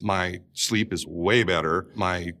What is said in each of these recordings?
My sleep is way better. My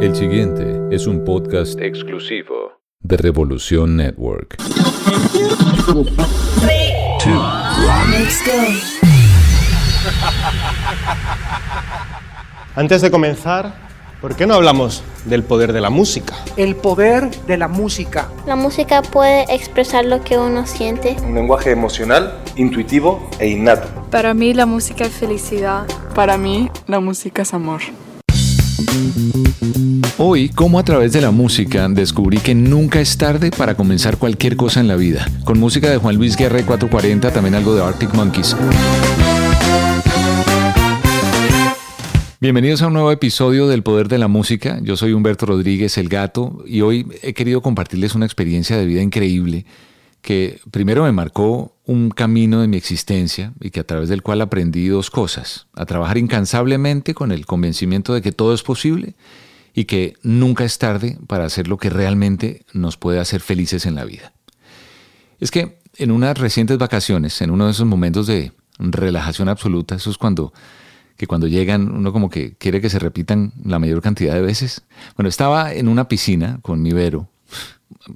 El siguiente es un podcast exclusivo de Revolución Network. Antes de comenzar, ¿por qué no hablamos del poder de la música? El poder de la música. La música puede expresar lo que uno siente. Un lenguaje emocional, intuitivo e innato. Para mí la música es felicidad. Para mí la música es amor. Hoy, como a través de la música, descubrí que nunca es tarde para comenzar cualquier cosa en la vida. Con música de Juan Luis Guerra y 440, también algo de Arctic Monkeys. Bienvenidos a un nuevo episodio del Poder de la Música. Yo soy Humberto Rodríguez, el gato, y hoy he querido compartirles una experiencia de vida increíble que primero me marcó un camino de mi existencia y que a través del cual aprendí dos cosas. A trabajar incansablemente con el convencimiento de que todo es posible y que nunca es tarde para hacer lo que realmente nos puede hacer felices en la vida. Es que en unas recientes vacaciones, en uno de esos momentos de relajación absoluta, eso es cuando que cuando llegan uno como que quiere que se repitan la mayor cantidad de veces. Bueno, estaba en una piscina con mi Vero,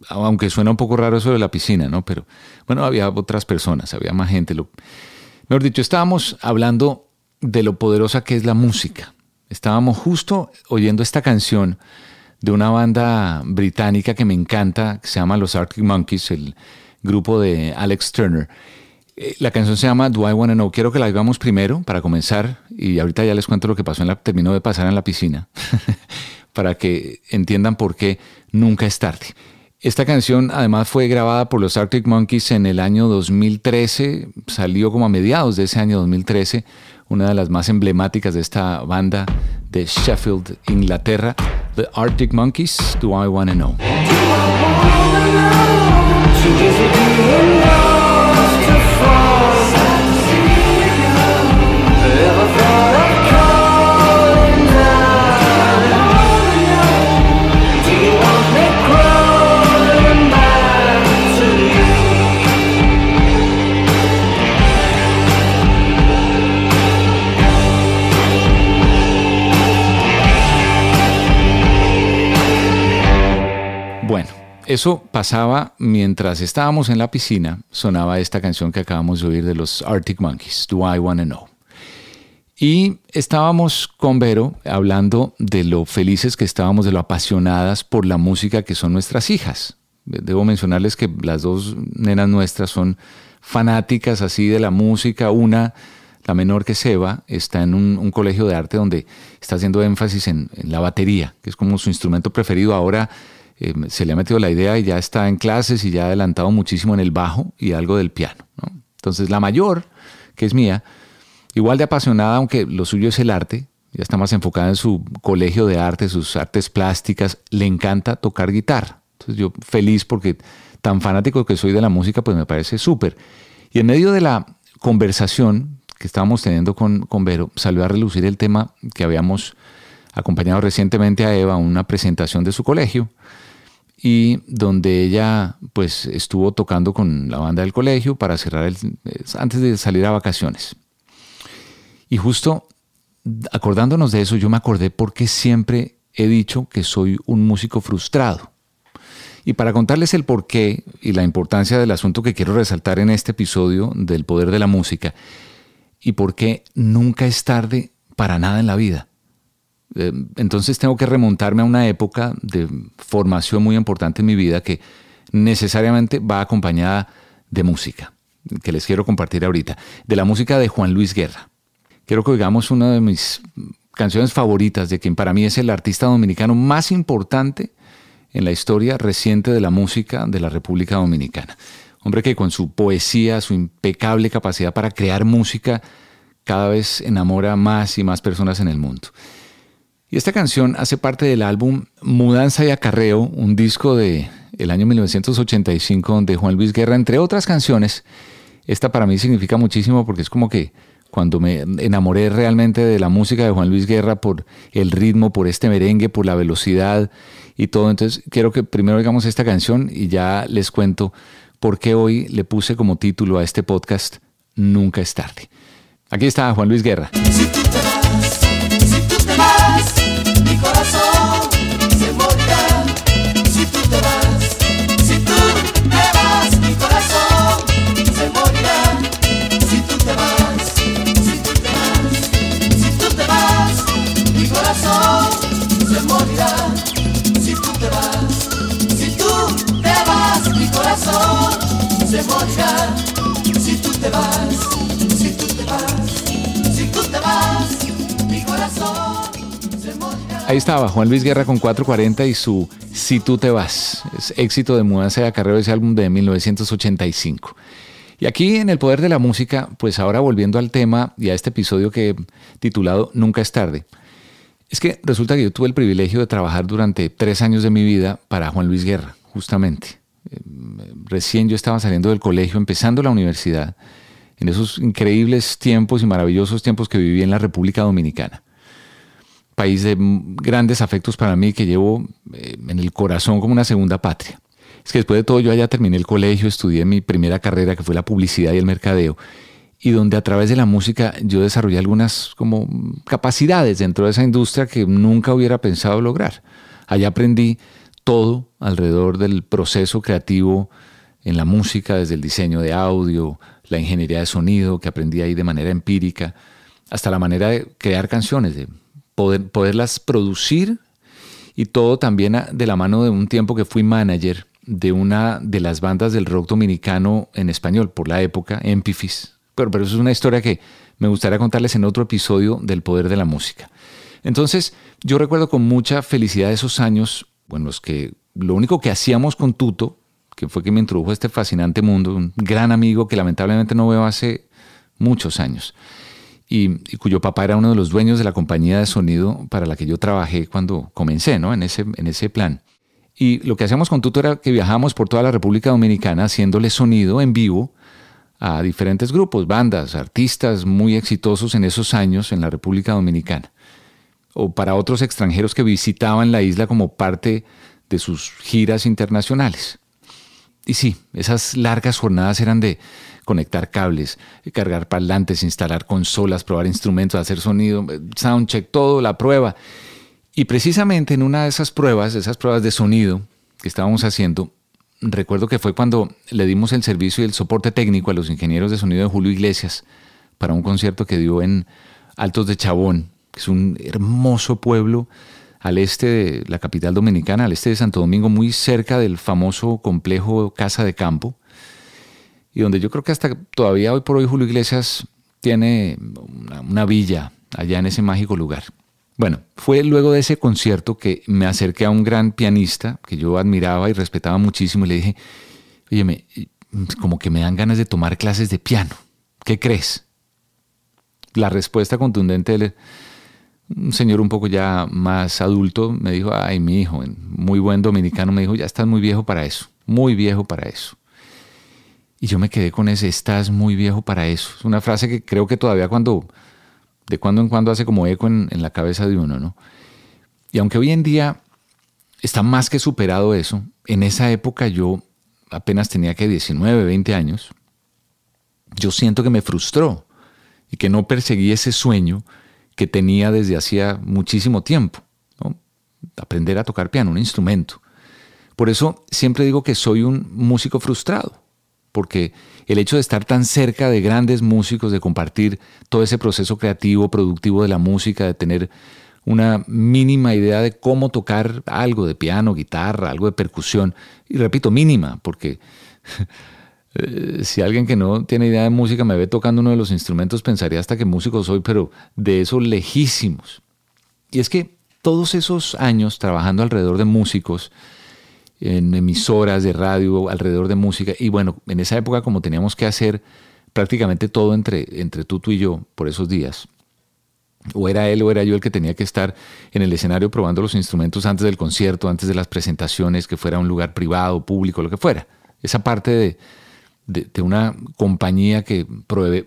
aunque suena un poco raro eso de la piscina, ¿no? Pero bueno, había otras personas, había más gente. Lo, mejor dicho, estábamos hablando de lo poderosa que es la música. Estábamos justo oyendo esta canción de una banda británica que me encanta, que se llama Los Arctic Monkeys, el grupo de Alex Turner. Eh, la canción se llama Do I Wanna Know. Quiero que la vivamos primero para comenzar y ahorita ya les cuento lo que pasó en la, terminó de pasar en la piscina para que entiendan por qué nunca es tarde. Esta canción además fue grabada por los Arctic Monkeys en el año 2013, salió como a mediados de ese año 2013, una de las más emblemáticas de esta banda de Sheffield, Inglaterra, The Arctic Monkeys, Do I Wanna Know. Bueno, eso pasaba mientras estábamos en la piscina, sonaba esta canción que acabamos de oír de los Arctic Monkeys, Do I Wanna Know. Y estábamos con Vero hablando de lo felices que estábamos, de lo apasionadas por la música que son nuestras hijas. Debo mencionarles que las dos nenas nuestras son fanáticas así de la música. Una, la menor que Seba, está en un, colegio de arte donde está haciendo énfasis en, en, la batería, que es como su instrumento preferido. Ahora eh, se le ha metido la idea y ya está en clases y ya ha adelantado muchísimo en el bajo y algo del piano. ¿no? Entonces la mayor, que es mía, igual de apasionada, aunque lo suyo es el arte, ya está más enfocada en su colegio de arte, sus artes plásticas, le encanta tocar guitarra. Entonces yo feliz porque tan fanático que soy de la música, pues me parece súper. Y en medio de la conversación que estábamos teniendo con, con Vero, salió a relucir el tema que habíamos acompañado recientemente a Eva a una presentación de su colegio y donde ella pues estuvo tocando con la banda del colegio para cerrar el, antes de salir a vacaciones. Y justo acordándonos de eso, yo me acordé porque siempre he dicho que soy un músico frustrado. Y para contarles el porqué y la importancia del asunto que quiero resaltar en este episodio del poder de la música, y por qué nunca es tarde para nada en la vida. Eh, entonces tengo que remontarme a una época de formación muy importante en mi vida que necesariamente va acompañada de música, que les quiero compartir ahorita, de la música de Juan Luis Guerra. Quiero que oigamos una de mis canciones favoritas de quien para mí es el artista dominicano más importante en la historia reciente de la música de la República Dominicana. Hombre que con su poesía, su impecable capacidad para crear música, cada vez enamora más y más personas en el mundo. Y esta canción hace parte del álbum Mudanza y Acarreo, un disco de el año 1985 donde Juan Luis Guerra, entre otras canciones, esta para mí significa muchísimo porque es como que cuando me enamoré realmente de la música de Juan Luis Guerra por el ritmo, por este merengue, por la velocidad y todo. Entonces quiero que primero oigamos esta canción y ya les cuento por qué hoy le puse como título a este podcast Nunca es tarde. Aquí está Juan Luis Guerra. Si Si tú te vas, si tú te vas, mi corazón Ahí estaba Juan Luis Guerra con 440 y su Si tú te vas. Es éxito de mudanza de acarreo ese álbum de 1985. Y aquí en El Poder de la Música, pues ahora volviendo al tema y a este episodio que titulado Nunca es tarde. Es que resulta que yo tuve el privilegio de trabajar durante tres años de mi vida para Juan Luis Guerra, justamente. Eh, Recién yo estaba saliendo del colegio, empezando la universidad, en esos increíbles tiempos y maravillosos tiempos que viví en la República Dominicana. País de grandes afectos para mí que llevo eh, en el corazón como una segunda patria. Es que después de todo yo allá terminé el colegio, estudié mi primera carrera que fue la publicidad y el mercadeo y donde a través de la música yo desarrollé algunas como capacidades dentro de esa industria que nunca hubiera pensado lograr. Allá aprendí todo alrededor del proceso creativo en la música, desde el diseño de audio, la ingeniería de sonido que aprendí ahí de manera empírica, hasta la manera de crear canciones, de poder, poderlas producir y todo también de la mano de un tiempo que fui manager de una de las bandas del rock dominicano en español por la época, Empifis, pero, pero eso es una historia que me gustaría contarles en otro episodio del poder de la música. Entonces, yo recuerdo con mucha felicidad esos años, bueno, los que lo único que hacíamos con Tuto, que fue que me introdujo a este fascinante mundo, un gran amigo que lamentablemente no veo hace muchos años, y, cuyo papá era uno de los dueños de la compañía de sonido para la que yo trabajé cuando comencé, ¿no? En ese, en ese plan. Y lo que hacíamos con Tuto era que viajábamos por toda la República Dominicana haciéndole sonido en vivo a diferentes grupos, bandas, artistas muy exitosos en esos años en la República Dominicana, o para otros extranjeros que visitaban la isla como parte de sus giras internacionales. Y sí, esas largas jornadas eran de conectar cables, cargar parlantes, instalar consolas, probar instrumentos, hacer sonido, soundcheck, todo, la prueba. Y precisamente en una de esas pruebas, esas pruebas de sonido que estábamos haciendo, recuerdo que fue cuando le dimos el servicio y el soporte técnico a los ingenieros de sonido de Julio Iglesias para un concierto que dio en Altos de Chabón, que es un hermoso pueblo al este de la capital dominicana, al este de Santo Domingo, muy cerca del famoso complejo Casa de Campo, y donde yo creo que hasta todavía hoy por hoy Julio Iglesias tiene una, villa allá en ese mágico lugar. Bueno, fue luego de ese concierto que me acerqué a un gran pianista que yo admiraba y respetaba muchísimo y le dije, oye, como que me dan ganas de tomar clases de piano. ¿Qué crees? La respuesta contundente de un señor un poco ya más adulto me dijo, ay, mi hijo, muy buen dominicano, me dijo, ya estás muy viejo para eso, muy viejo para eso. Y yo me quedé con ese, estás muy viejo para eso. Es una frase que creo que todavía cuando, de cuando en cuando hace como eco en, en la cabeza de uno, ¿no? Y aunque hoy en día está más que superado eso, en esa época yo apenas tenía que 19, 20 años, yo siento que me frustró y que no perseguí ese sueño que tenía desde hacía muchísimo tiempo, aprender a tocar piano, un instrumento. Por eso siempre digo que soy un músico frustrado, porque el hecho de estar tan cerca de grandes músicos, de compartir todo ese proceso creativo, productivo de la música, de tener una mínima idea de cómo tocar algo de piano, guitarra, algo de percusión, y repito, mínima, porque eh, si alguien que no tiene idea de música me ve tocando uno de los instrumentos, pensaría hasta que músico soy, pero de esos lejísimos. Y es que todos esos años trabajando alrededor de músicos, en emisoras de radio, alrededor de música, y bueno, en esa época como teníamos que hacer prácticamente todo entre, entre tú, tú y yo por esos días, o era él o era yo el que tenía que estar en el escenario probando los instrumentos antes del concierto, antes de las presentaciones, que fuera un lugar privado, público, lo que fuera. Esa parte de, de, una compañía que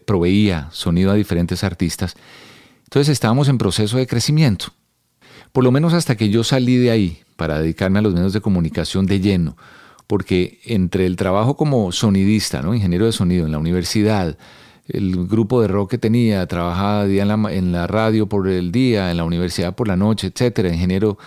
proveía sonido a diferentes artistas. Entonces estábamos en proceso de crecimiento. Por lo menos hasta que yo salí de ahí para dedicarme a los medios de comunicación de lleno, porque entre el trabajo como sonidista, ¿no? ingeniero de sonido en la universidad, el grupo de rock que tenía, trabajaba día en la, en la radio por el día, en la universidad por la noche, etcétera, ingeniero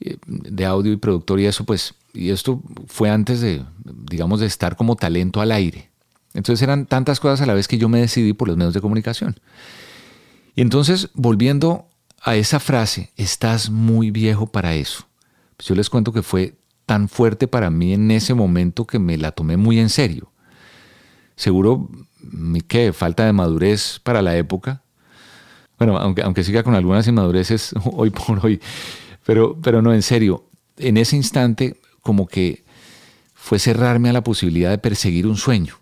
eh, de audio y productor y eso, pues, y esto fue antes de, digamos, de estar como talento al aire. Entonces eran tantas cosas a la vez que yo me decidí por los medios de comunicación. Y entonces, volviendo a esa frase, estás muy viejo para eso. Pues yo les cuento que fue tan fuerte para mí en ese momento que me la tomé muy en serio. Seguro ¿qué? Falta de madurez para la época. Bueno, aunque, aunque siga con algunas inmadureces hoy por hoy, pero, pero no, en serio, en ese instante como que fue cerrarme a la posibilidad de perseguir un sueño,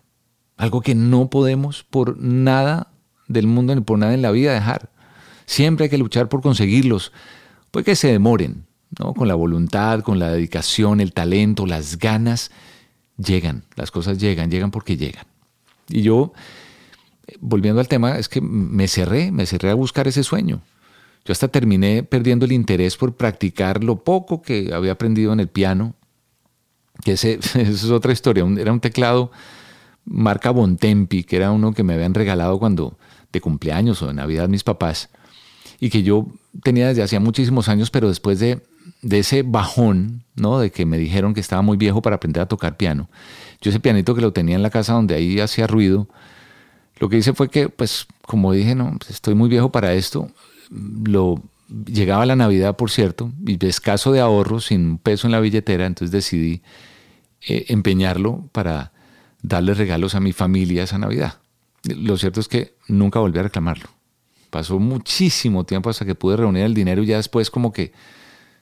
algo que no podemos por nada del mundo ni por nada en la vida dejar. Siempre hay que luchar por conseguirlos, puede que se demoren, ¿no? con la voluntad, con la dedicación, el talento, las ganas, llegan, las cosas llegan, llegan porque llegan. Y yo, volviendo al tema, es que me cerré, me cerré a buscar ese sueño. Yo hasta terminé perdiendo el interés por practicar lo poco que había aprendido en el piano, que ese, es otra historia, era un teclado marca Bontempi, que era uno que me habían regalado cuando de cumpleaños o de Navidad mis papás, y que yo tenía desde hacía muchísimos años, pero después de, de ese bajón, ¿no? de que me dijeron que estaba muy viejo para aprender a tocar piano, yo ese pianito que lo tenía en la casa donde ahí hacía ruido, lo que hice fue que, pues, como dije, no, pues, estoy muy viejo para esto, lo llegaba la Navidad, por cierto, y escaso de ahorro, sin un peso en la billetera, entonces decidí eh, empeñarlo para darle regalos a mi familia esa Navidad. Lo cierto es que nunca volví a reclamarlo. Pasó muchísimo tiempo hasta que pude reunir el dinero y ya después como que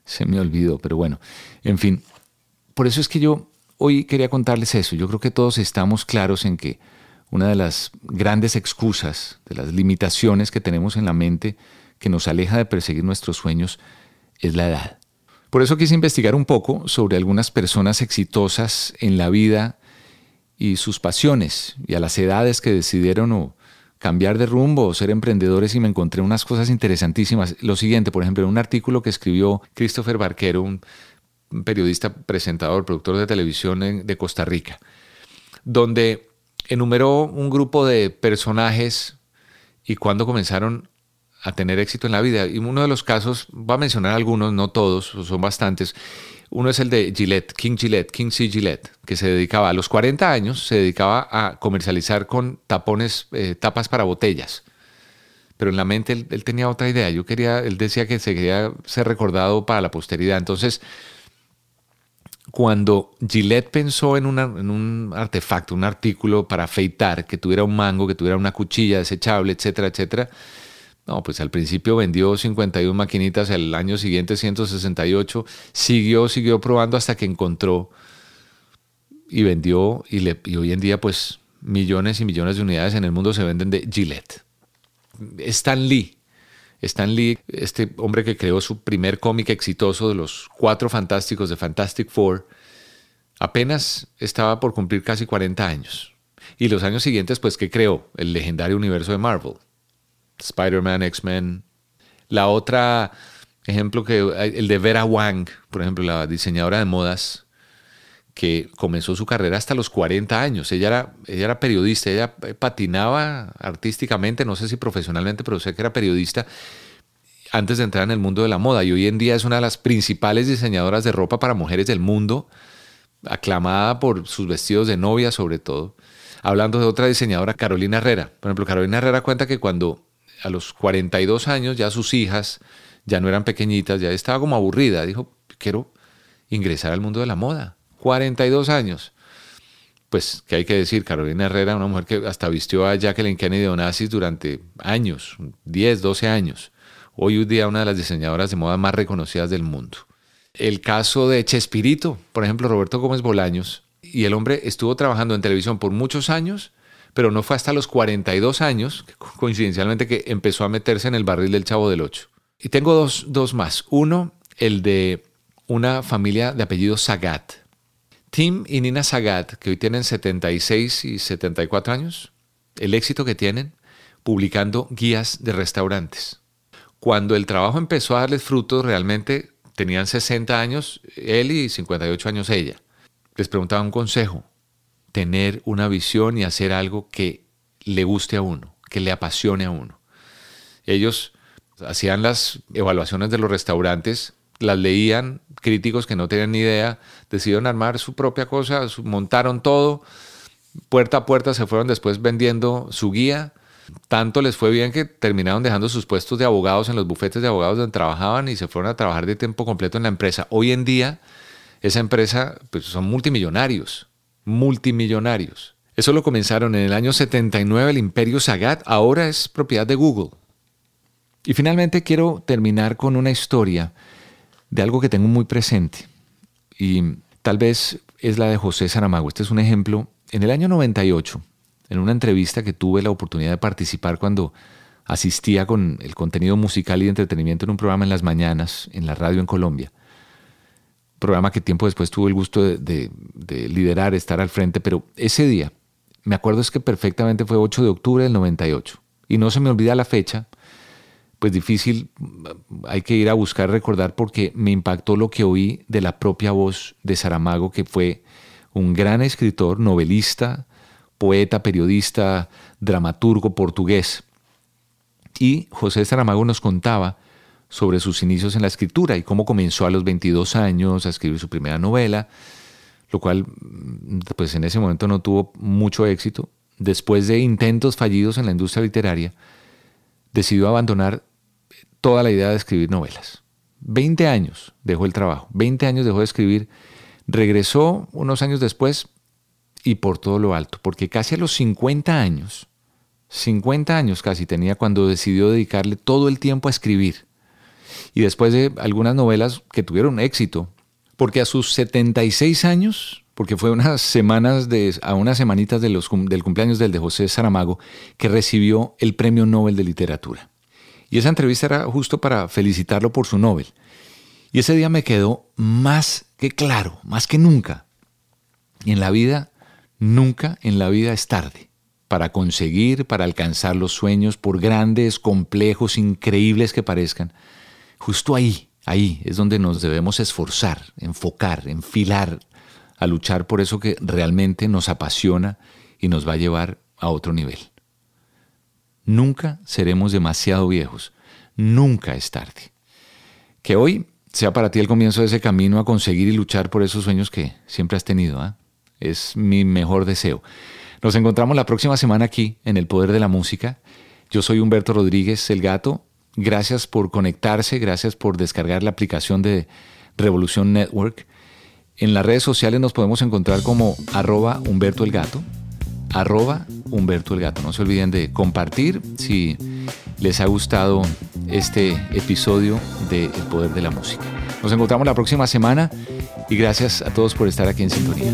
se me olvidó, pero bueno, en fin, por eso es que yo Hoy quería contarles eso. Yo creo que todos estamos claros en que una de las grandes excusas, de las limitaciones que tenemos en la mente que nos aleja de perseguir nuestros sueños es la edad. Por eso quise investigar un poco sobre algunas personas exitosas en la vida y sus pasiones y a las edades que decidieron cambiar de rumbo o ser emprendedores y me encontré unas cosas interesantísimas. Lo siguiente, por ejemplo, en un artículo que escribió Christopher Barquero, un periodista, presentador, productor de televisión de Costa Rica, donde enumeró un grupo de personajes y cuándo comenzaron a tener éxito en la vida. Y uno de los casos, va a mencionar algunos, no todos, son bastantes. Uno es el de Gillette, King Gillette, King C. Gillette, que se dedicaba a los 40 años, se dedicaba a comercializar con tapones, eh, tapas para botellas. Pero en la mente él, él, tenía otra idea. Yo quería, él decía que se quería ser recordado para la posteridad. Entonces, cuando Gillette pensó en, un artefacto, un artículo para afeitar, que tuviera un mango, que tuviera una cuchilla desechable, etcétera, etcétera, no, pues al principio vendió 51 maquinitas, el año siguiente 168, siguió, siguió probando hasta que encontró y vendió y, y hoy en día pues millones y millones de unidades en el mundo se venden de Gillette. Stan Lee, Stan Lee, este hombre que creó su primer cómic exitoso de los cuatro fantásticos de Fantastic Four, apenas estaba por cumplir casi 40 años. Y los años siguientes, pues, ¿qué creó? El legendario universo de Marvel. Spider-Man, X-Men. La otra ejemplo que el de Vera Wang, por ejemplo, la diseñadora de modas que comenzó su carrera hasta los 40 años. Ella era, ella era periodista, ella patinaba artísticamente, no sé si profesionalmente, pero sé que era periodista antes de entrar en el mundo de la moda y hoy en día es una de las principales diseñadoras de ropa para mujeres del mundo, aclamada por sus vestidos de novia sobre todo. Hablando de otra diseñadora, Carolina Herrera. Por ejemplo, Carolina Herrera cuenta que cuando a los 42 años ya sus hijas ya no eran pequeñitas, ya estaba como aburrida, dijo, quiero ingresar al mundo de la moda. 42 años. Pues, ¿qué hay que decir? Carolina Herrera, una mujer que hasta vistió a Jacqueline Kennedy Onassis durante años, 10, 12 años. Hoy día una de las diseñadoras de moda más reconocidas del mundo. El caso de Chespirito, por ejemplo, Roberto Gómez Bolaños, y el hombre estuvo trabajando en televisión por muchos años, pero no fue hasta los 42 años, coincidencialmente, que empezó a meterse en el barril del Chavo del Ocho. Y tengo dos, dos más. Uno, el de una familia de apellido Sagat. Tim y Nina Sagat, que hoy tienen 76 y 74 años, el éxito que tienen publicando guías de restaurantes. Cuando el trabajo empezó a darles frutos, realmente tenían 60 años él y 58 años ella. Les preguntaba un consejo, tener una visión y hacer algo que le guste a uno, que le apasione a uno. Ellos hacían las evaluaciones de los restaurantes las leían críticos que no tenían ni idea, decidieron armar su propia cosa, montaron todo, puerta a puerta se fueron después vendiendo su guía. Tanto les fue bien que terminaron dejando sus puestos de abogados en los bufetes de abogados donde trabajaban y se fueron a trabajar de tiempo completo en la empresa. Hoy en día, esa empresa pues, son multimillonarios, multimillonarios. Eso lo comenzaron en el año 79, el imperio Sagat, ahora es propiedad de Google. Y finalmente quiero terminar con una historia de algo que tengo muy presente y tal vez es la de José Saramago. Este es un ejemplo. En el año 98, en una entrevista que tuve la oportunidad de participar cuando asistía con el contenido musical y de entretenimiento en un programa en las mañanas en la radio en Colombia. Programa que tiempo después tuve el gusto de, de liderar, estar al frente, pero ese día, me acuerdo es que perfectamente fue 8 de octubre del 98. Y no se me olvida la fecha, pues difícil, hay que ir a buscar recordar porque me impactó lo que oí de la propia voz de Saramago, que fue un gran escritor, novelista, poeta, periodista, dramaturgo portugués. Y José Saramago nos contaba sobre sus inicios en la escritura y cómo comenzó a los 22 años a escribir su primera novela, lo cual pues en ese momento no tuvo mucho éxito. Después de intentos fallidos en la industria literaria, decidió abandonar toda la idea de escribir novelas. 20 años dejó el trabajo, 20 años dejó de escribir, regresó unos años después y por todo lo alto, porque casi a los 50 años, 50 años casi tenía cuando decidió dedicarle todo el tiempo a escribir. Y después de algunas novelas que tuvieron éxito, porque a sus 76 años, porque fue unas semanas a unas semanitas de los, del cumpleaños del de José Saramago, que recibió el Premio Nobel de Literatura. Y esa entrevista era justo para felicitarlo por su Nobel. Y ese día me quedó más que claro, más que nunca. Y en la vida, nunca en la vida es tarde. Para conseguir, para alcanzar los sueños, por grandes, complejos, increíbles que parezcan. Justo ahí, ahí es donde nos debemos esforzar, enfocar, enfilar, a luchar por eso que realmente nos apasiona y nos va a llevar a otro nivel. Nunca seremos demasiado viejos. Nunca es tarde. Que hoy sea para ti el comienzo de ese camino a conseguir y luchar por esos sueños que siempre has tenido. ¿ah? Es mi mejor deseo. Nos encontramos la próxima semana aquí en El Poder de la Música. Yo soy Humberto Rodríguez, el gato. Gracias por conectarse, gracias por descargar la aplicación de Revolución Network. En las redes sociales nos podemos encontrar como arroba Humberto el Gato arroba el Gato. No se olviden de compartir si les ha gustado este episodio de El Poder de la Música. Nos encontramos la próxima semana y gracias a todos por estar aquí en sintonía.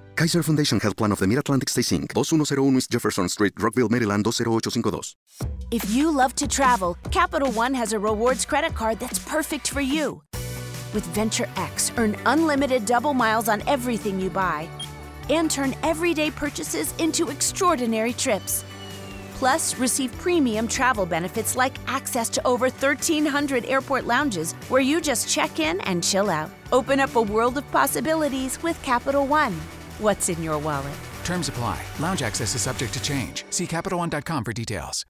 Kaiser Foundation Health Plan of the Mid-Atlantic Stay Inc., 2101 East Jefferson Street, Rockville, Maryland 20852. If you love to travel, Capital One has a rewards credit card that's perfect for you. With Venture X, earn unlimited double miles on everything you buy and turn everyday purchases into extraordinary trips. Plus, receive premium travel benefits like access to over 1,300 airport lounges where you just check in and chill out. Open up a world of possibilities with Capital One. What's in your wallet? Terms apply. Lounge access is subject to change. See CapitalOne.com for details.